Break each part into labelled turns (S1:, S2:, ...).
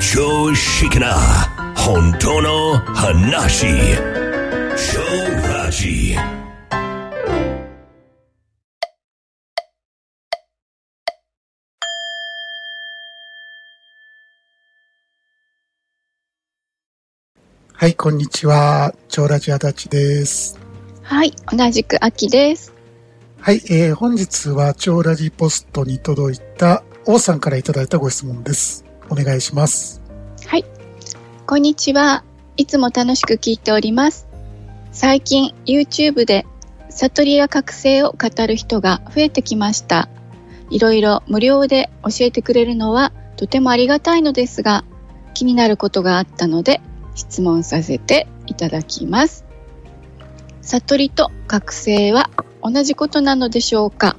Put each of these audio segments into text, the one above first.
S1: 常識な本当の話超ラジ
S2: はい、こんにちは。超ラジアダチです。
S3: はい、同じく秋です。
S2: はい、えー、本日は超ラジポストに届いた王さんからいただいたご質問です。お願いします。
S3: はい、こんにちは。いつも楽しく聞いております。最近 YouTube で悟りや覚醒を語る人が増えてきました。いろいろ無料で教えてくれるのはとてもありがたいのですが、気になることがあったので質問させていただきます。悟りと覚醒は同じことなのでしょうか？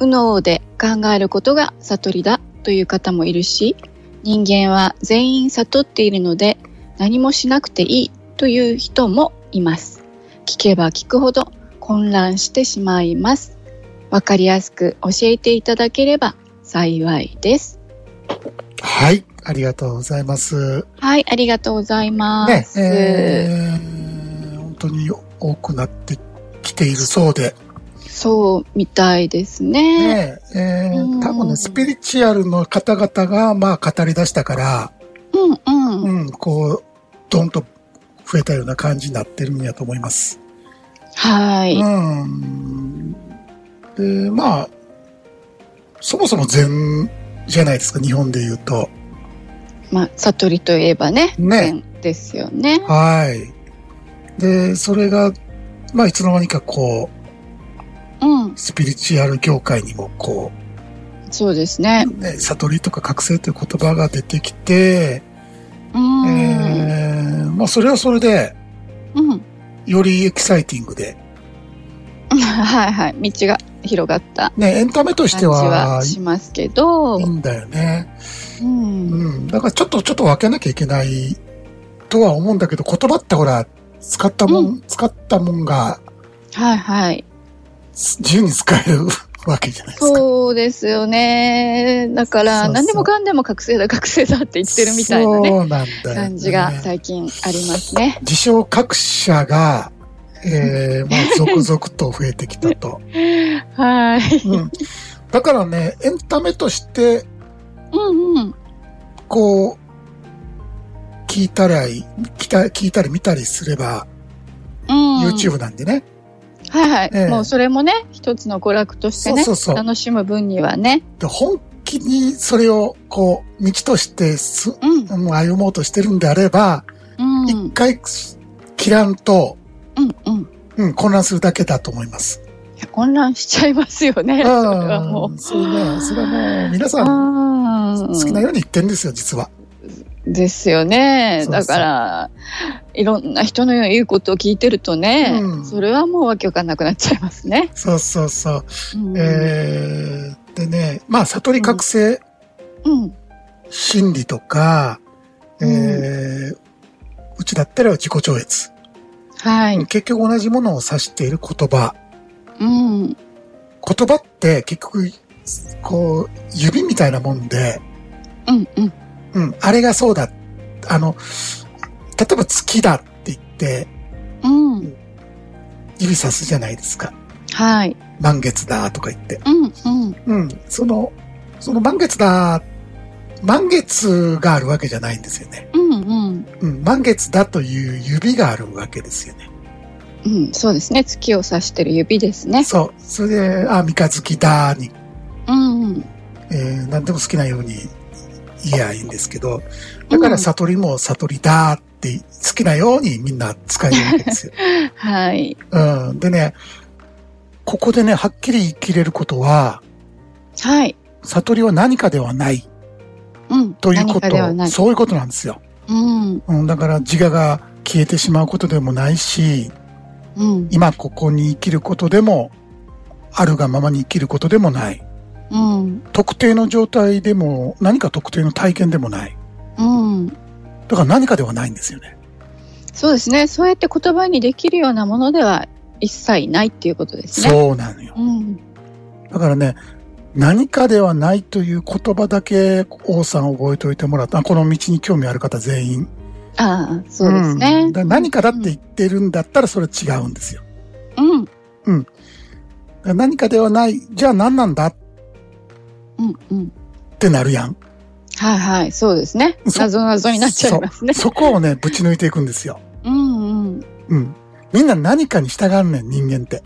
S3: 右脳で考えることが悟りだという方もいるし、人間は全員悟っているので何もしなくていいという人もいます。聞けば聞くほど混乱してしまいます。わかりやすく教えていただければ幸いです。
S2: はい、ありがとうございます。
S3: はい、ありがとうございま
S2: ね、
S3: す。
S2: えー、本当に多くなってきているそうで、
S3: そうみたいですね。
S2: ね、え
S3: うん
S2: ー、多分ね、スピリチュアルの方々が、まあ、語り出したから、
S3: うんうん。
S2: うん、こう、どんと増えたような感じになってるんやと思います。
S3: はい。
S2: うん。で、まあ、そもそも禅じゃないですか、日本で言うと。
S3: まあ、悟りといえばね、
S2: ね
S3: 禅ですよね。
S2: はい。で、それが、まあ、いつの間にかこ
S3: うん
S2: う、、スピリチュアル業界にもこ
S3: そうですね。
S2: う、ね、悟りとか覚醒という言葉が出てきて、
S3: うん。
S2: えー、まあ、それはそれで、
S3: うん。
S2: よりエキサイティングで、
S3: はいはい。道が広がった
S2: ね、エンタメとしては
S3: はしますけど
S2: いい、んだよね。
S3: うん。
S2: うん。だからちょっと、ちょっと分けなきゃいけないとは思うんだけど、言葉ってほら、使ったもん、
S3: う
S2: 使ったもんが
S3: はいはい。
S2: 自由に使えるわけじゃないですか。
S3: そうですよね。だから、
S2: そうそう
S3: 何でもかんでも覚醒だ、覚醒だって言ってるみたいなね、
S2: そうなんだよ、ね。
S3: 感じが最近ありますね。
S2: 自称各社が、えー、まあ、続々と増えてきたと。
S3: はい。
S2: うん。だからね、エンタメとして、
S3: うんうん。
S2: こう、聞いたり、聞いたり見たりすれば、
S3: うん、
S2: YouTube なんでね。
S3: はいはい、
S2: ええ
S3: もうそれもね、一つの娯楽としてね、楽しむ分にはね。
S2: で本気にそれを、こう、道としてす、
S3: うん。
S2: 歩もうとしてるんであれば、
S3: うん。
S2: 一回切らんと、
S3: うんうん。
S2: うん、混乱するだけだと思います。
S3: いや混乱しちゃいますよね。それはも
S2: うん、そうね、それはもう、皆
S3: う。
S2: さん、
S3: うん
S2: 好きなように言ってんですよ、実は。
S3: ですよね。だから、いろんな人の言うことを聞いてるとね、
S2: うん
S3: それはもうわけわかんなくなっちゃいますね。
S2: そうそうそう。
S3: うん。
S2: えー、でね、まあ、悟り覚醒
S3: うん。
S2: 心理とか、えーうちだったら自己超越。
S3: はい。
S2: 結局同じものを指している言葉。
S3: うん。
S2: 言葉って結局、こう、指みたいなもんで、
S3: うんうん。
S2: うん、あれがそうだ。あの、例えば月だって言って、
S3: うん。
S2: 指さすじゃないですか。
S3: はい。
S2: 満月だとか言って。
S3: うんうん。
S2: うん、その、その満月だ、満月があるわけじゃないんですよね。
S3: うんうん。
S2: うん、満月だという指があるわけですよね。
S3: うん、そうですね。月を指してる指ですね。
S2: そう。それで、あ、三日月だに、
S3: うんうん。
S2: えー何でも好きなように言えばいいんですけど、だから悟りも悟りだって好きなようにみんな使えるわけですよ。
S3: はい。
S2: うん。でね、ここでね、はっきり言い切れることは、
S3: はい。
S2: 悟りは何かではない
S3: うん。
S2: というこ。と、そういうことなんですよ。
S3: うん。
S2: うん、だから自我が消えてしまうことでもないし、
S3: うん。
S2: 今ここに生きることでも、あるがままに生きることでもない。
S3: うん。
S2: 特定の状態でも、何か特定の体験でもない。
S3: うん。
S2: だから何かではないんですよね。
S3: そうですね。そうやって言葉にできるようなものでは一切ないっていうことですね。
S2: そうなのよ。
S3: うん。
S2: だからね、何かではないという言葉だけ王さん覚えておいてもらった。あこの道に興味ある方全員。
S3: ああ、そうですね。
S2: んだから何かだって言ってるんだったらそれ違うんですよ。
S3: うん。
S2: だから何かではない。じゃあ何なんだっ
S3: うん。うん。
S2: てなるやん。
S3: はいはい。そうですね。
S2: そ
S3: 謎謎になっちゃいますね。
S2: そこをね、ぶち抜いていくんですよ。
S3: うんうん。
S2: うん。みんな何かに従うねん、人間って。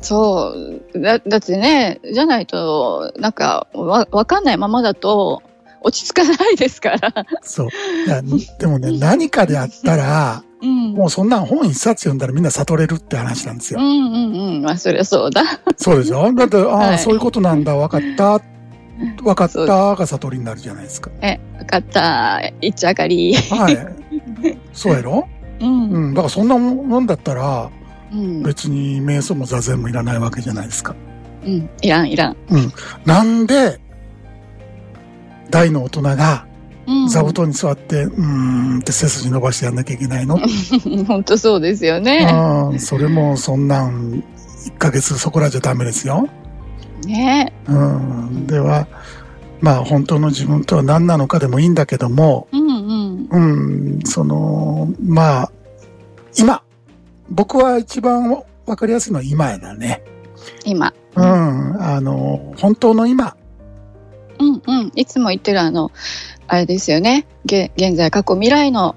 S3: そう。だ、だってね、じゃないと、なんか、わ、わかんないままだと、落ち着かないですから。
S2: そう。いやでもね、何かであったら、
S3: うん。
S2: もうそんなん本一冊読んだらみんな悟れるって話なんですよ。
S3: うんうんうん。まあ、そりゃそうだ。
S2: そうでしょ？だって、ああ、
S3: はい
S2: そういうことなんだ、わかった。わかったが悟りになるじゃないですか。
S3: え、わかった。いっちゃがり。
S2: はい。そうやろ？
S3: うん。
S2: うん。だからそんなもんだったら、
S3: うん。
S2: 別に瞑想も座禅もいらないわけじゃないですか。
S3: うん。いらん、いらん。
S2: なんで、大の大人が
S3: うん。
S2: 座布団に座って、うーんって背筋伸ばしてやんなきゃいけないの？
S3: 本当そうですよね。
S2: うん。それもそんなん、1ヶ月そこらじゃダメですよ。
S3: ね
S2: うん。では、まあ本当の自分とは何なのかでもいいんだけども、
S3: うんうん。
S2: うん、その、まあ、今。僕は一番わかりやすいのは今やだね。
S3: 今。
S2: うん。あの、本当の今。
S3: うんうん。いつも言ってるあの、あれですよね。げ現在、過去、未来の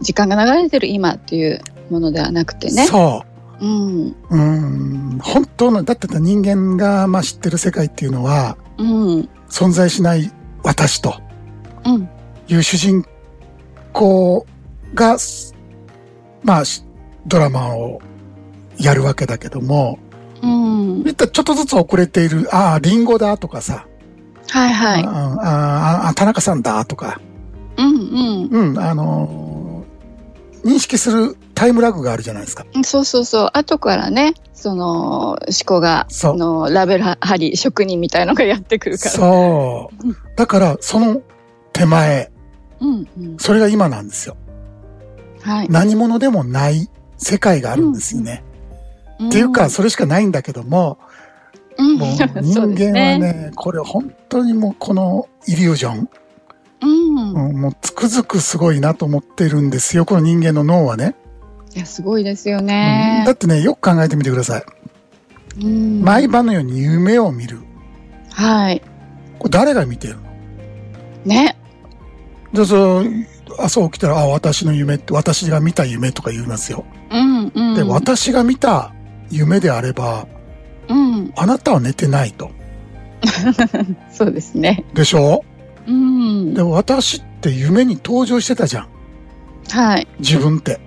S3: 時間が流れてる今っていうものではなくてね。
S2: そう。
S3: うん。
S2: うん。本当の、だって人間が、まあ、知ってる世界っていうのは、
S3: うん。
S2: 存在しない私と
S3: うん。
S2: いう主人公が、まあ、しドラマをやるわけだけども、
S3: うん。
S2: ちょっとずつ遅れている、ああ、リンゴだとかさ、
S3: はいはい。
S2: あああ、田中さんだとか、
S3: うん
S2: うん、あのー認識するタイムラグがあるじゃないですか。
S3: うん。そうそうそう。後からね、その、思考が、
S2: そ
S3: の、ラベル貼り、職人みたいのがやってくるから。
S2: そう。だから、その手前、
S3: うんうん。
S2: それが今なんですよ。
S3: はい。
S2: 何者でもない世界があるんですよね。っていうか、それしかないんだけども、
S3: うん、
S2: もう 人間はね、これ本当にもうこのイリュージョン、
S3: うん。
S2: うんもうつくづくすごいなと思ってるんですよ。この人間の脳はね。
S3: いや、すごいですよ
S2: うん
S3: ね
S2: だ。ってね、よく考えてみてください。
S3: うん
S2: 毎晩のように夢を見る。
S3: はい。
S2: これ誰が見てるの？
S3: ね。
S2: で、そう、朝起きたら、あ、私の夢って、私が見た夢とか言いますよ。
S3: うんうん。
S2: で、私が見た夢であれば、
S3: うん。
S2: あなたは寝てないと。
S3: そうですね。
S2: でしょ？
S3: うん
S2: で、。私って夢に登場してたじゃん。
S3: はい。
S2: 自分って。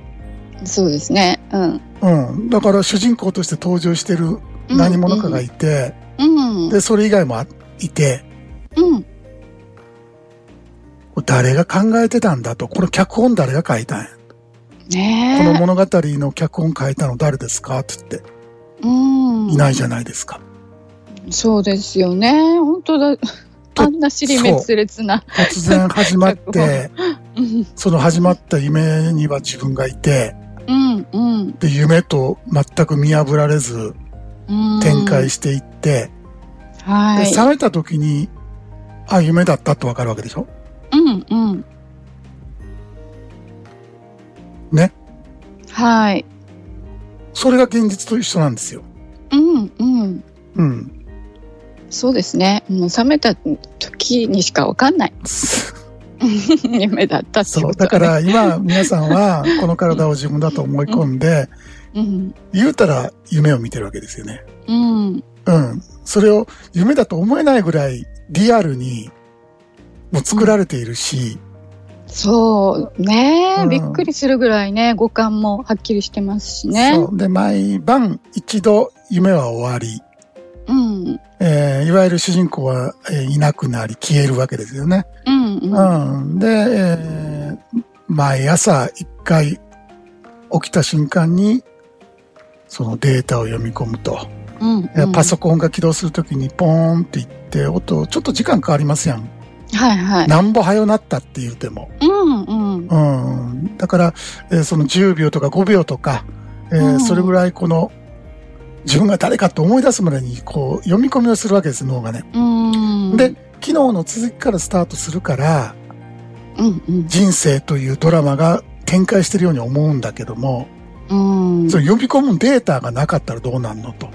S3: そうですね。うん。
S2: うん。だから主人公として登場してる何者かがいて、
S3: うん。
S2: で、それ以外もあいて、
S3: うん。
S2: 誰が考えてたんだと。この脚本誰が書いたんや。
S3: ねえ。
S2: この物語の脚本書いたの誰ですか？って言って、
S3: うん。
S2: いないじゃないですか。
S3: そうですよね。本当だ。
S2: と
S3: あんな尻滅裂な。
S2: 突然始まって、
S3: うん。
S2: その始まった夢には自分がいて、
S3: うん。うん。
S2: で、夢と全く見破られず
S3: うん
S2: 展開していって、で、
S3: はい。
S2: 覚めた時に、あ、夢だったってわかるわけでしょ？
S3: うん。うん。
S2: ね？
S3: はい。
S2: それが現実と一緒なんですよ。
S3: うん。うん。
S2: うん。
S3: そうですね。もう覚めた時にしかわかんない。夢だったって
S2: そう。だから今皆さんはこの体を自分だと思い込んで、
S3: うん。
S2: 言うたら夢を見てるわけですよね。
S3: うん。
S2: うん。それを夢だと思えないぐらいリアルにもう作られているし、
S3: そうね、
S2: うん
S3: びっくりするぐらいね、五感もはっきりしてますしね。
S2: そう。で、毎晩一度夢は終わり、
S3: うん。
S2: えーいわゆる主人公は、えーいなくなり消えるわけですよね。
S3: うん。うん。
S2: うん。で、えー毎朝一回起きた瞬間にそのデータを読み込むと。
S3: うん。
S2: えーパソコンが起動するときにポーンって言って音、ちょっと時間変わりますやん。
S3: はいはい。
S2: なんぼ早なったって言うても。
S3: うんうん。
S2: うん。だから、えーその10秒とか5秒とか、えー
S3: うん
S2: それぐらいこの自分が誰かと思い出すまでに、こう、読み込みをするわけです、脳がね。
S3: うん。
S2: で、昨日の続きからスタートするから、
S3: うんうん。
S2: 人生というドラマが展開してるように思うんだけども、
S3: うん。
S2: その読み込むデータがなかったらどうなんのと。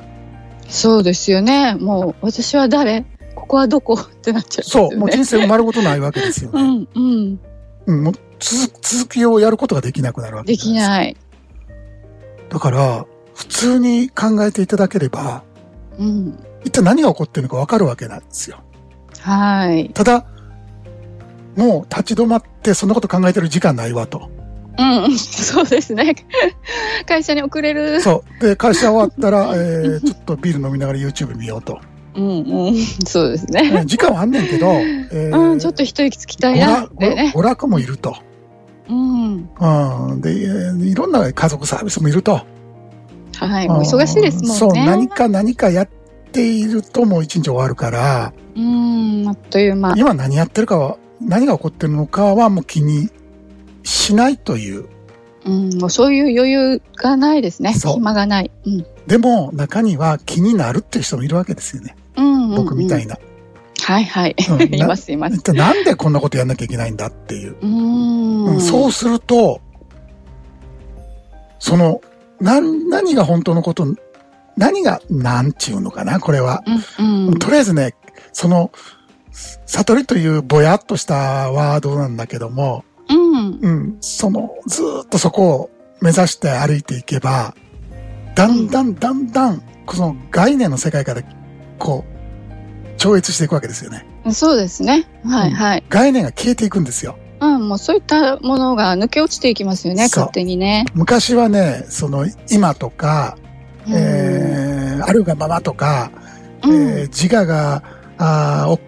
S3: そうですよね。もう、私は誰？ここはどこ？ってなっちゃいますよね。
S2: そう、もう人生丸ごとないわけですよね。
S3: うんうん。
S2: うん、もう続続きをやることができなくなるわけ
S3: でき
S2: い。
S3: ない。
S2: だから、普通に考えていただければ、
S3: うん。
S2: 一体何が起こってるのかわかるわけなんですよ。
S3: はい。
S2: ただ、もう立ち止まってそんなこと考えてる時間ないわと。
S3: うん、そうですね。会社に遅れる。
S2: そう。で、会社終わったら、えー、ちょっとビール飲みながら YouTube 見ようと。
S3: うんうん。そうですね。
S2: ね時間はあんねんけど、えー
S3: うん、ちょっと一息つきたいなってね。
S2: 娯楽もいると。
S3: うん。
S2: うん。で、えーいろんな家族サービスもいると。
S3: はい。もう忙しいですもんね。
S2: そう、何か何かやっているともう一日終わるから、
S3: うん、あっという間。
S2: 今何やってるかは、何が起こってるのかはもう気にしないという。
S3: うん、もうそういう余裕がないですね。
S2: そう
S3: 暇がない。うん。
S2: でも中には気になるっていう人もいるわけですよね。
S3: うんうんうん
S2: 僕みたいな。
S3: はいはい。
S2: うん
S3: いますいます
S2: なんでこんなことやんなきゃいけないんだっていう。
S3: うーん。
S2: そうすると、その、何、何が本当のこと、何が、なんちゅうのかな、これは。
S3: うんうん。
S2: とりあえずね、その、悟りというぼやっとしたワードなんだけども、
S3: うん。
S2: うん、その、ずーっとそこを目指して歩いていけば、だんだんだんだん、この概念の世界から、こう、超越していくわけですよね。
S3: そうですね。はいはい。
S2: 概念が消えていくんですよ。
S3: うん、もうそういったものが抜け落ちていきますよね、勝手にね。
S2: 昔はね、その、今とか、
S3: うん
S2: えー、あるがままとか、
S3: うん
S2: えー自我が、あーお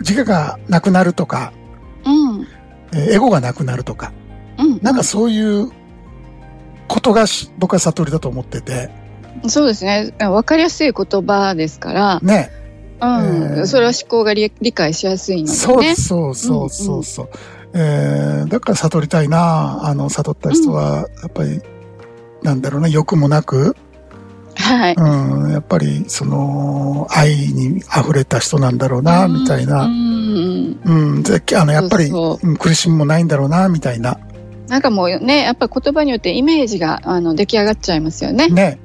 S2: 自我がなくなるとか、
S3: うん。
S2: えーエゴがなくなるとか、
S3: うん。
S2: なんかそういうことがし僕は悟りだと思ってて、
S3: そうですね。わかりやすい言葉ですから、
S2: ね。
S3: うん。
S2: えー
S3: それは思考が理理解しやすいのでね。
S2: そうそうそうそうそう。えーだから悟りたいなあの、悟った人は、やっぱり、なんだろうな、欲もなく、
S3: はい。
S2: うん、やっぱり、その、愛に溢れた人なんだろうな、みたいな
S3: う。ん。
S2: うん、で、あの、やっぱり、苦しみもないんだろうな、みたいな。
S3: なんかもうね、やっぱ言葉によってイメージがあの出来上がっちゃいますよね。
S2: ね。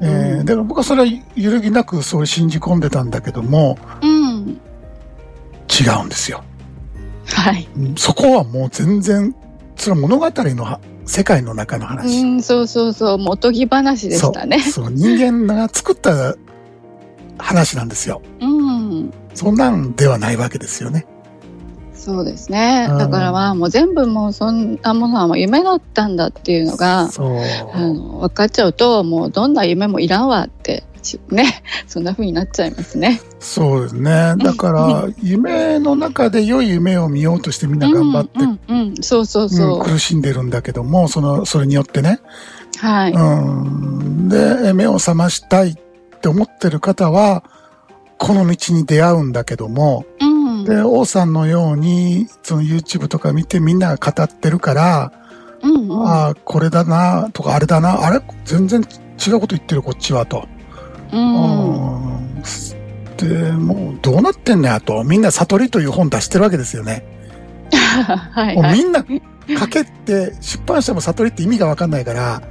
S2: えー
S3: うん
S2: だから僕はそれは揺るぎなくそう信じ込んでたんだけども、
S3: うん。
S2: 違うんですよ。
S3: はい。
S2: うんそこはもう全然、それは物語のは世界の中の
S3: う
S2: 話。
S3: ん、そうそうそう。もうおとぎ話でしたね。
S2: そう。人間が作った話なんですよ。
S3: うん。
S2: そんなんではないわけですよね。
S3: そうですね。
S2: うん
S3: だからまあもう全部もうそんなものはもう夢だったんだっていうのが、
S2: そう。
S3: あの、分かっちゃうと、もうどんな夢もいらんわって、ちね、そんな風になっちゃいますね。
S2: そうですね。だから、夢の中で良い夢を見ようとしてみんな頑張って、
S3: うん、うん、うんそうそうそう。
S2: うん苦しんでるんだけども、その、それによってね。
S3: はい。
S2: うん。で、目を覚ましたいって思ってる方は、この道に出会うんだけども、
S3: うん。
S2: で、王さんのように、その YouTube とか見てみんなが語ってるから、
S3: うん、うん。
S2: ああ、これだな、とか、あれだな、あれ？全然違うこと言ってる、こっちは、と。
S3: うん。
S2: うんで、もう、どうなってんねや、と。みんな悟りという本出してるわけですよね。
S3: はい、はい。
S2: みんな、書けって、出版社も悟りって意味がわかんないから、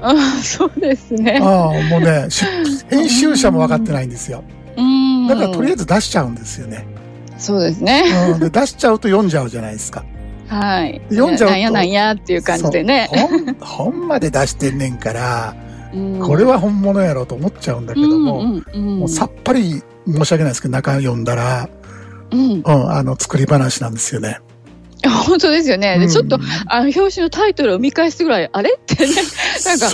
S3: あそうですね。
S2: ああ、もうね、出編集者も分かってないんですよ。
S3: うん。
S2: だからとりあえず出しちゃうんですよね。
S3: そうですね。
S2: うん、で出しちゃうと読んじゃうじゃないですか。
S3: はい。
S2: 読んじゃうと
S3: なんやなんやっていう感じでね。
S2: そう本、本まで出してんねんから、
S3: うん
S2: これは本物やろうと思っちゃうんだけども、
S3: うんうんうん
S2: もうさっぱり申し訳ないですけど、中読んだら、
S3: うん。
S2: うん、あの、作り話なんですよね。
S3: 本当ですよね。で、
S2: うん
S3: ちょっと、あの、表紙のタイトルを見返すぐらい、あれ？ってね、なんか。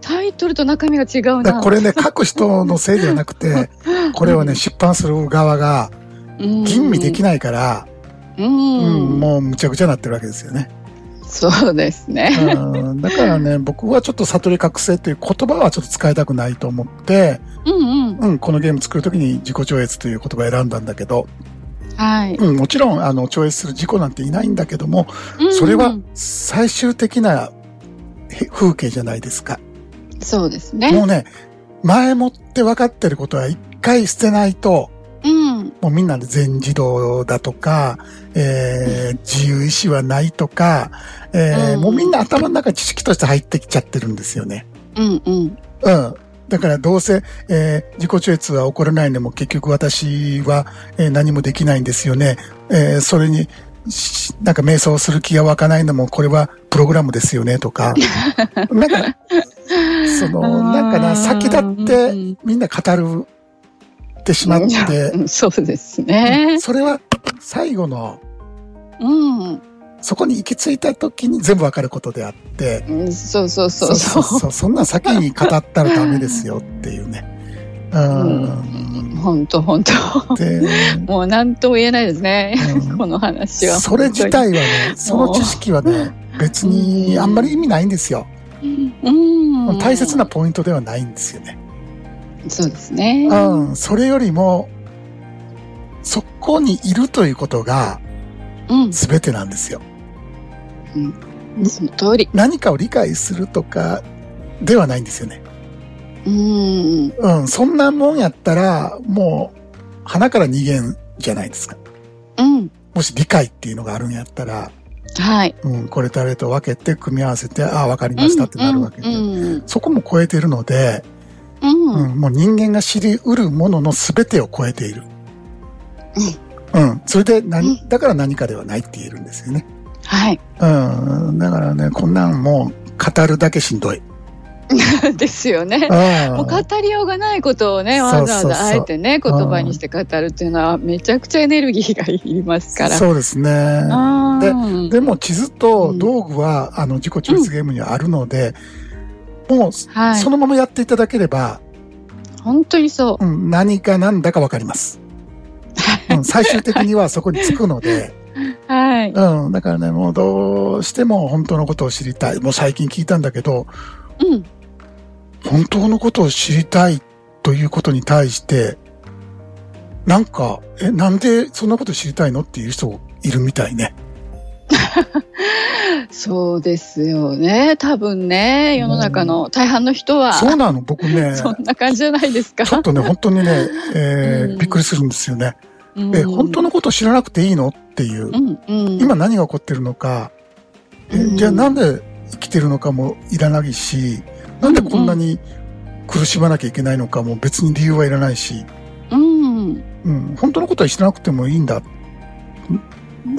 S3: タイトルと中身が違うな。
S2: これね、書く人のせいではなくて、これはね、出版する側が吟味でき
S3: ない。
S2: から、
S3: う
S2: うん、
S3: ん。
S2: もうむちゃくちゃになってるわけですよね。
S3: そうですね。
S2: うん、だからね、僕はちょっと悟り覚醒という言葉はちょっと使いたくないと思って、
S3: うんうん。
S2: うん、このゲーム作るときに自己超越という言葉を選んだんだけど、
S3: はい。
S2: うん、もちろん、あの、超越する自己なんていないんだけども、それは最終的なへ風景じゃないですか。
S3: そうですね。
S2: もうね、前もって分かってることは一回捨てないと、
S3: うん。
S2: もうみんなで全自動だとか、えー自由意志はないとか、えー
S3: うん
S2: もうみんな頭の中に知識として入ってきちゃってるんですよね。
S3: うん。うん。
S2: うん。だからどうせ、えー自己超越は起こらないのも結局私は、えー何もできないんですよね。えーそれに、しなんか瞑想する気が湧かないのもこれはプログラムですよねとか。なんか、その、なんかな、先立ってみんな語るってしまって、
S3: うんそうですね。
S2: それは最後の、
S3: うん。
S2: そこに行き着いた時に全部わかることであって、
S3: うんそうそうそうそう。
S2: そう。そんなん先に語ったらダメですよっていうね。うん。
S3: 本当本当。
S2: で、
S3: もう何とも言えないですね。
S2: うん
S3: この話は。
S2: それ自体はね、その知識はね、別にあんまり意味ないんですよ。
S3: うん。
S2: 大切なポイントではないんですよね。
S3: そうですね。
S2: うん。それよりも、そこにいるということが
S3: うん。
S2: 全てなんですよ。
S3: その通り。
S2: 何かを理解するとかではないんですよね。
S3: うん。
S2: うん。そんなもんやったら、もう、鼻から逃げんじゃないですか。
S3: うん。
S2: もし理解っていうのがあるんやったら、
S3: はい。
S2: うん、これとあれと分けて組み合わせて、ああ、わかりましたってなるわけで。
S3: うん。
S2: そこも超えてるので、
S3: うん。
S2: うん、もう人間が知り得るものの全てを超えている。うん。それで何、
S3: う
S2: だから何かではないって言えるんですよね。
S3: はい。
S2: うん。だからね、こんなんもう語るだけしんどい。
S3: ですよね。
S2: うん
S3: もう語りようがないことをね、わざわざあえてね、言葉にして語るっていうのは、めちゃくちゃエネルギーがいりますから。
S2: そうですね。
S3: あー
S2: でも地図と道具は、あの、自己抽出ゲームにはあるので、もう、
S3: はい
S2: そのままやっていただければ、
S3: 本当にそう。
S2: うん、何か何だかわかります。うん、最終的にはそこに着くので、
S3: はい。
S2: うん、だからね、もうどうしても本当のことを知りたい。もう最近聞いたんだけど、
S3: うん。
S2: 本当のことを知りたいということに対して、なんか、え、なんでそんなこと知りたいのっていう人いるみたいね。
S3: そうですよね。多分ね、世の中の大半の人は、
S2: そうなの？僕ね、
S3: そんな感じじゃないですか。
S2: ちょっとね、本当にね、えー
S3: うん
S2: びっくりするんですよね。
S3: うん
S2: え、本当のことを知らなくていいの？っていう
S3: う。ん、うん。
S2: 今何が起こってるのか、え
S3: うん
S2: じゃあなんで生きてるのかもいらないし、なんでこんなに苦しまなきゃいけないのかも別に理由はいらないし、
S3: うん。
S2: うん、本当のことは知らなくてもいいんだ。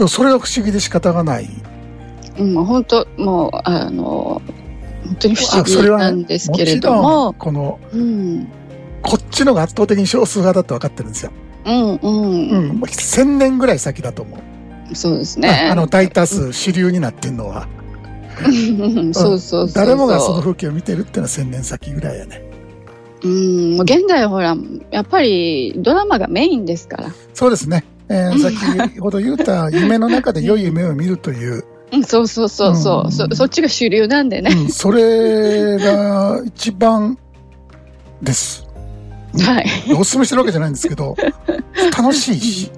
S2: それが不思議で仕方がない。
S3: うん、本当、もう、あの、本当に不思議なんですけれど
S2: もこの、
S3: うん。
S2: こっちのが圧倒的に少数派だって分かってるんですよ。
S3: うん、う。
S2: うんう千年ぐらい先だと思う。
S3: そうですね。
S2: あの、大多数主流になってんのは。
S3: うんそうそうそう。
S2: 誰もがその風景を見てるっていうのは千年先ぐらいやね。
S3: うん、現代はほら、やっぱりドラマがメインですから。
S2: そうですね。えー、先ほど言った夢の中で良い夢を見るという、
S3: うん、そうそうそうそう、
S2: うん
S3: そ。そっちが主流なんでね。
S2: うん、それが一番です。
S3: はい。
S2: お勧めしてるわけじゃないんですけど、楽しいし、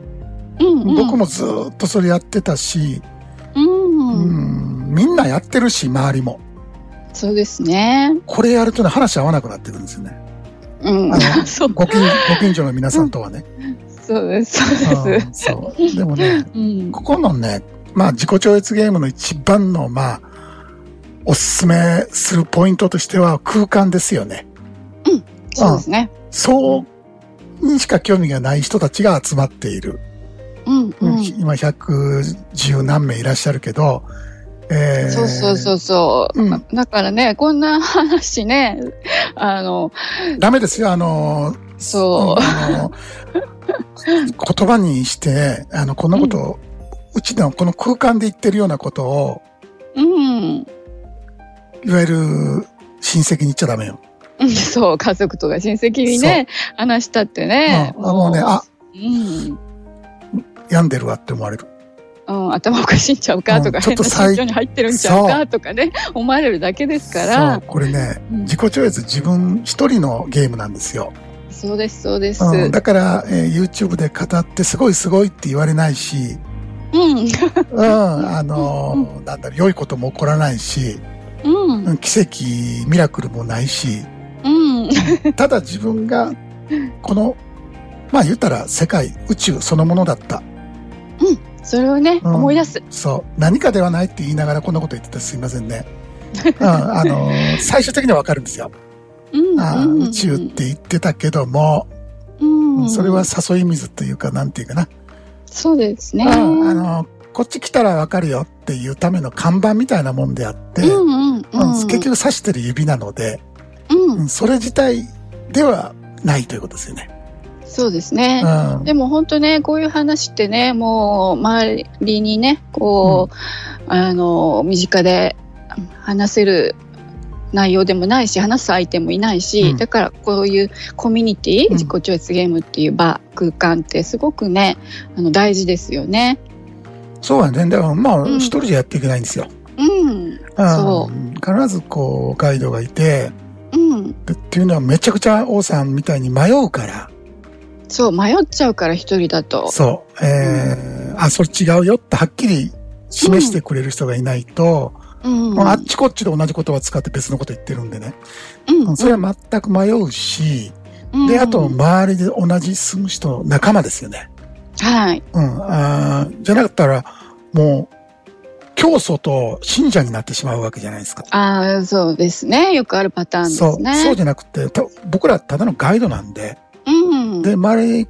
S3: うん、うん。
S2: 僕もずーっとそれやってたし、
S3: うん。
S2: うん、みんなやってるし、周りも。
S3: そうですね。
S2: これやるとね、話合わなくなってくるんですよね。
S3: うん
S2: あの。ご近ご近所の皆さんとはね。
S3: そうです、そうです。
S2: うんそう。でもね、
S3: うん。
S2: ここのね、まあ自己超越ゲームの一番の、まあ、おすすめするポイントとしては空間ですよね。
S3: そうですね。
S2: そうにしか興味がない人たちが集まっている。
S3: うん、うん。
S2: 今110何名いらっしゃるけど、えー
S3: そうそうそうそう、
S2: うん
S3: だからね、こんな話ね、あの、
S2: ダメですよ、あの、
S3: そ
S2: あの言葉にして、あの、このことを、うちのこの空間で言ってるようなことを、
S3: う、うん。
S2: いわゆる親戚に言っちゃダメよ。
S3: う んそう、家族とか親戚にね、話したってね。
S2: うもうね、あ、
S3: うん。
S2: 病んでるわって思われる。
S3: うん、頭おかしいんちゃうかとか、
S2: うんちょっと 最
S3: 心情に入ってるんちゃう
S2: そ
S3: かとかね、思われるだけですか
S2: そう
S3: ら、、
S2: これね、
S3: うん
S2: 自己超越自分一人のゲームなんですよ。
S3: そうです、そうです。
S2: うん、だから、えー YouTube で語ってすごいすごいって言われないし、
S3: うん、
S2: うん、あのーなんだろう、良いことも起こらないし、
S3: うん、
S2: うん奇跡、ミラクルもないし、
S3: うん、うん。
S2: ただ自分が、この、まあ言ったら世界、宇宙そのものだった。
S3: それをね、
S2: うん
S3: 思い出す。
S2: そう。何かではないって言いながらこんなこと言っててすいませんね。うん、あのー 最終的にはわかるんですよ。
S3: うん。
S2: あ宇宙って言ってたけども、
S3: うん。
S2: それは誘い水というか、なんていうかな。
S3: そうですね。
S2: うんあのーこっち来たらわかるよっていうための看板みたいなもんであって、
S3: うん。
S2: 結局指してる指なので、
S3: うん
S2: うんそれ自体ではないということですよね。
S3: そうですね。
S2: うん
S3: でも本当ね、こういう話ってね、もう周りにね、こう、あの、身近で話せる内容でもないし、話す相手もいないし、
S2: うん
S3: だからこういうコミュニティ、
S2: うん
S3: 自己超越ゲームっていう場、空間ってすごくね、あの大事ですよね。
S2: そうはね。でもまあ、
S3: うん
S2: 一人じゃやっていけないんですよ。
S3: うん。
S2: うん
S3: そ
S2: 必ずこう、ガイドがいて、
S3: うん。
S2: でっていうのはめちゃくちゃ王さんみたいに迷うから、
S3: そう、迷っちゃうから一人だと。
S2: そう、えーあ、それ違うよってはっきり示してくれる人がいないと、
S3: うん。
S2: あっちこっちで同じ言葉を使って別のこと言ってるんでね。
S3: うん。
S2: それは全く迷うし、
S3: うん
S2: で、あと、周りで同じ住む人の仲間ですよね。
S3: はい。
S2: うん。あーじゃなかったら、もう、教祖と信者になってしまうわけじゃないですか。
S3: ああ、そうですね。よくあるパターンです
S2: そう、
S3: ね。
S2: そうじゃなくて、た僕らただのガイドなんで、
S3: うん。
S2: で、周り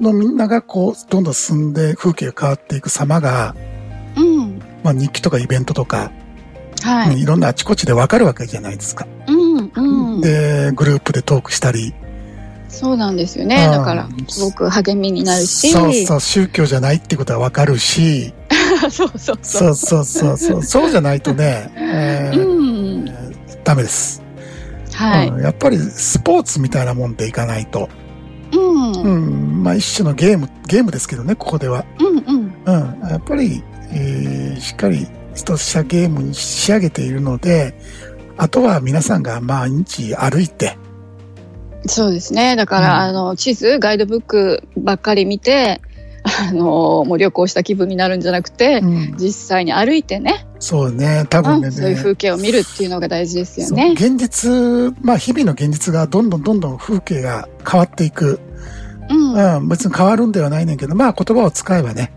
S2: のみんながこう、どんどん進んで風景が変わっていく様が、
S3: うん。
S2: まあ日記とかイベントとか、
S3: はい。
S2: うんいろんなあちこちでわかるわけじゃないですか。
S3: うん。うん。
S2: で、グループでトークしたり。
S3: そうなんですよね。
S2: うん
S3: だから、すごく励みになるし。
S2: そうそう、宗教じゃないってことはわかるし、
S3: そうそうそ。
S2: うそうそうそう、そうじゃないとね、えー
S3: うん。
S2: ダメです、
S3: はい。
S2: うん。やっぱりスポーツみたいなもんでいかないと。
S3: うん。
S2: う
S3: うん。
S2: ん、まあ一種のゲーム、ゲームですけどね、ここでは。
S3: うん。
S2: うん、やっぱり、えーしっかり一社ゲームに仕上げているので、あとは皆さんが毎日歩いて、
S3: そうですね。だから、
S2: うん
S3: あの、地図、ガイドブックばっかり見て、あの、もう旅行した気分になるんじゃなくて、
S2: うん、
S3: 実際に歩いてね、
S2: そうね、多分ね、
S3: うんそういう風景を見るっていうのが大事ですよね。
S2: 現実、まあ日々の現実がどんどんどんどん風景が変わっていく。
S3: うん。うん。
S2: うん、別に変わるんではないねんけど、まあ言葉を使えばね、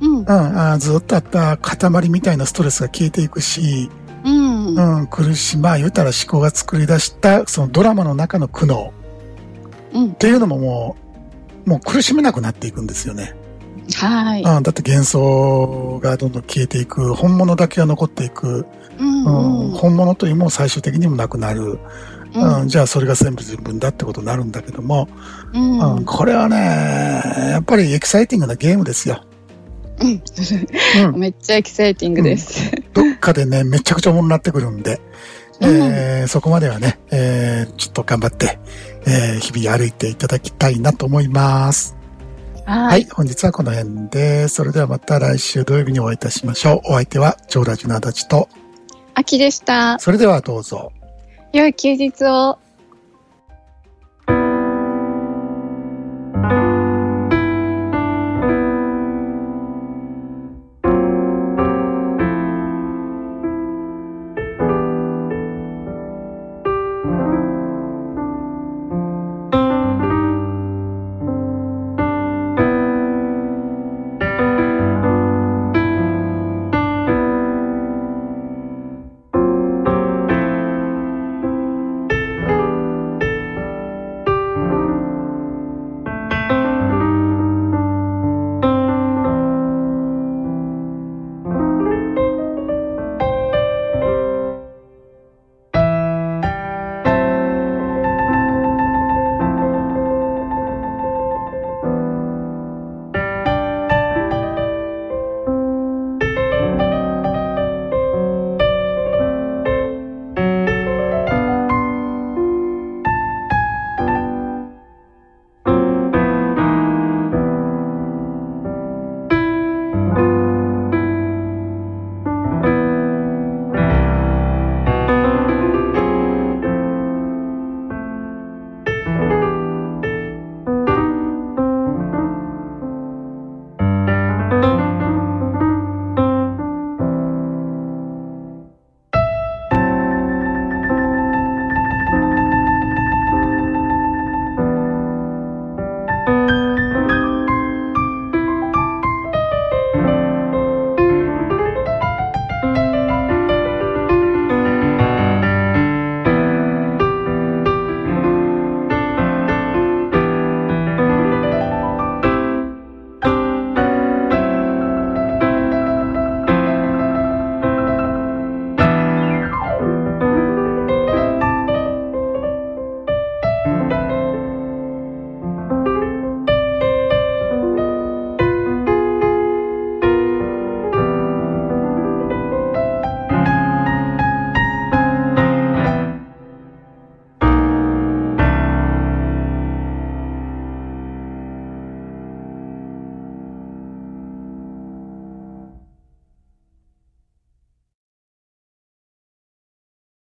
S2: うん、あずっとあった塊みたいなストレスが消えていくし、
S3: うん。
S2: うん、苦しい、まあ言ったら思考が作り出した、そのドラマの中の苦悩
S3: うん
S2: っ。ていうのももう、もう苦しめなくなっていくんですよね。
S3: はい。
S2: うん、だって幻想がどんどん消えていく、本物だけが残っていく、
S3: うん。
S2: うん。
S3: うん。
S2: 本物というも最終的にもなくなる、
S3: うん。
S2: うん、じゃあそれが全部自分だってことになるんだけども、
S3: うん。
S2: うん、これはね、やっぱりエキサイティングなゲームですよ。
S3: うん。
S2: うん。
S3: めっちゃエキサイティングです。
S2: どっかでね、めちゃくちゃおもろになってくるんで、えーそこまではね、えーちょっと頑張って、えー日々歩いていただきたいなと思います。
S3: は
S2: はい、。本日はこの辺で、それではまた来週土曜日にお会いいたしましょう。お相手は、長ラジの足立と、
S3: 秋でした。
S2: それではどうぞ。
S3: 良い休日を。